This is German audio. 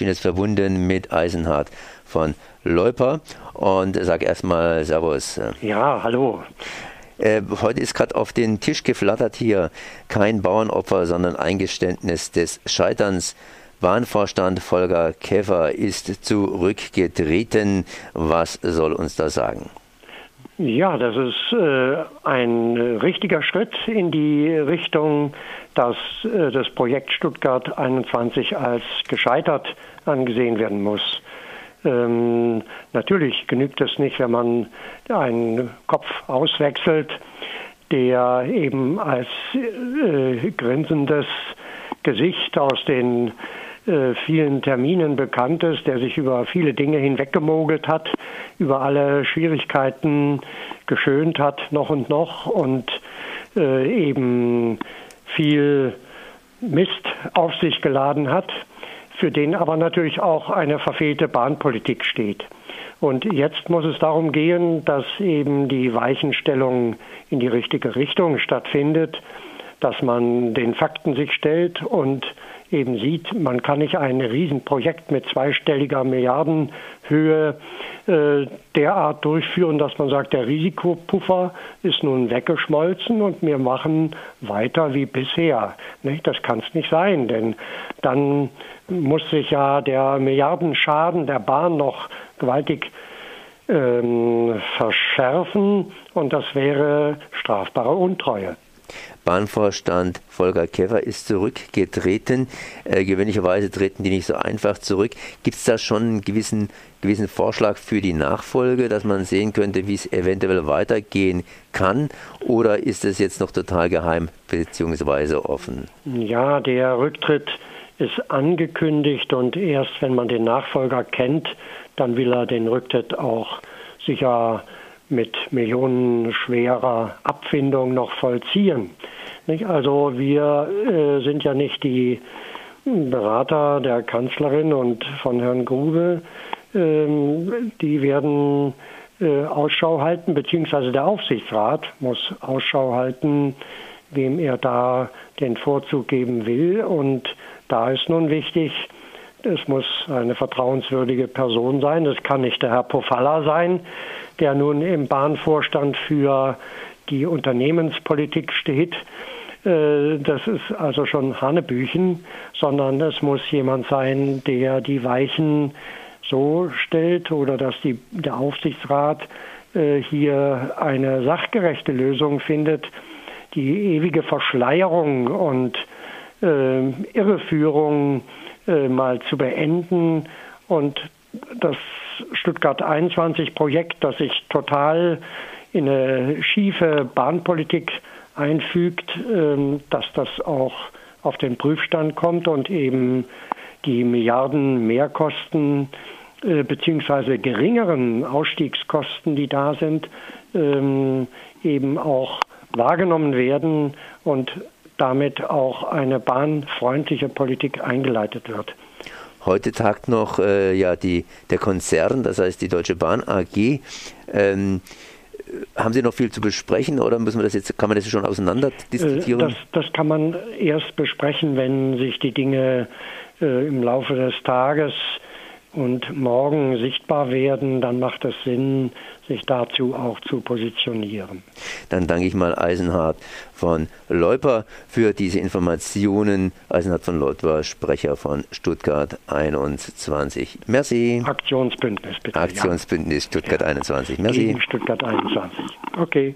bin jetzt verbunden mit Eisenhard von Leuper und sage erstmal Servus. Ja, hallo. Äh, heute ist gerade auf den Tisch geflattert hier kein Bauernopfer, sondern Eingeständnis des Scheiterns. Bahnvorstand Volker Käfer ist zurückgetreten. Was soll uns das sagen? Ja, das ist äh, ein richtiger Schritt in die Richtung, dass äh, das Projekt Stuttgart 21 als gescheitert angesehen werden muss. Ähm, natürlich genügt es nicht, wenn man einen Kopf auswechselt, der eben als äh, grinsendes Gesicht aus den äh, vielen Terminen bekannt ist, der sich über viele Dinge hinweggemogelt hat, über alle Schwierigkeiten geschönt hat, noch und noch und äh, eben viel Mist auf sich geladen hat, für den aber natürlich auch eine verfehlte Bahnpolitik steht. Und jetzt muss es darum gehen, dass eben die Weichenstellung in die richtige Richtung stattfindet, dass man den Fakten sich stellt und eben sieht, man kann nicht ein Riesenprojekt mit zweistelliger Milliardenhöhe äh, derart durchführen, dass man sagt, der Risikopuffer ist nun weggeschmolzen und wir machen weiter wie bisher. Nicht? Das kann es nicht sein, denn dann muss sich ja der Milliardenschaden der Bahn noch gewaltig ähm, verschärfen und das wäre strafbare Untreue. Bahnvorstand Volker Käfer ist zurückgetreten. Äh, gewöhnlicherweise treten die nicht so einfach zurück. Gibt es da schon einen gewissen, gewissen Vorschlag für die Nachfolge, dass man sehen könnte, wie es eventuell weitergehen kann? Oder ist es jetzt noch total geheim bzw. offen? Ja, der Rücktritt ist angekündigt und erst wenn man den Nachfolger kennt, dann will er den Rücktritt auch sicher mit millionenschwerer Abfindung noch vollziehen. Also wir äh, sind ja nicht die Berater der Kanzlerin und von Herrn Grube. Ähm, die werden äh, Ausschau halten, beziehungsweise der Aufsichtsrat muss Ausschau halten, wem er da den Vorzug geben will. Und da ist nun wichtig, es muss eine vertrauenswürdige Person sein. Es kann nicht der Herr Pofalla sein, der nun im Bahnvorstand für die Unternehmenspolitik steht. Äh, das ist also schon Hanebüchen, sondern es muss jemand sein, der die Weichen so stellt oder dass die, der Aufsichtsrat äh, hier eine sachgerechte Lösung findet. Die ewige Verschleierung und äh, Irreführung äh, mal zu beenden und das Stuttgart 21 Projekt, das sich total in eine schiefe Bahnpolitik einfügt, ähm, dass das auch auf den Prüfstand kommt und eben die Milliarden Mehrkosten äh, beziehungsweise geringeren Ausstiegskosten, die da sind, ähm, eben auch wahrgenommen werden und damit auch eine bahnfreundliche Politik eingeleitet wird. Heute tagt noch äh, ja, die, der Konzern, das heißt die Deutsche Bahn AG. Ähm, haben Sie noch viel zu besprechen oder müssen wir das jetzt, kann man das schon auseinander diskutieren? Das, das kann man erst besprechen, wenn sich die Dinge äh, im Laufe des Tages und morgen sichtbar werden, dann macht es Sinn, sich dazu auch zu positionieren. Dann danke ich mal Eisenhard von Leuper für diese Informationen. Eisenhard von Leuper, Sprecher von Stuttgart 21. Merci. Aktionsbündnis, bitte. Aktionsbündnis Stuttgart ja. 21. Merci. Gegen Stuttgart 21. Okay.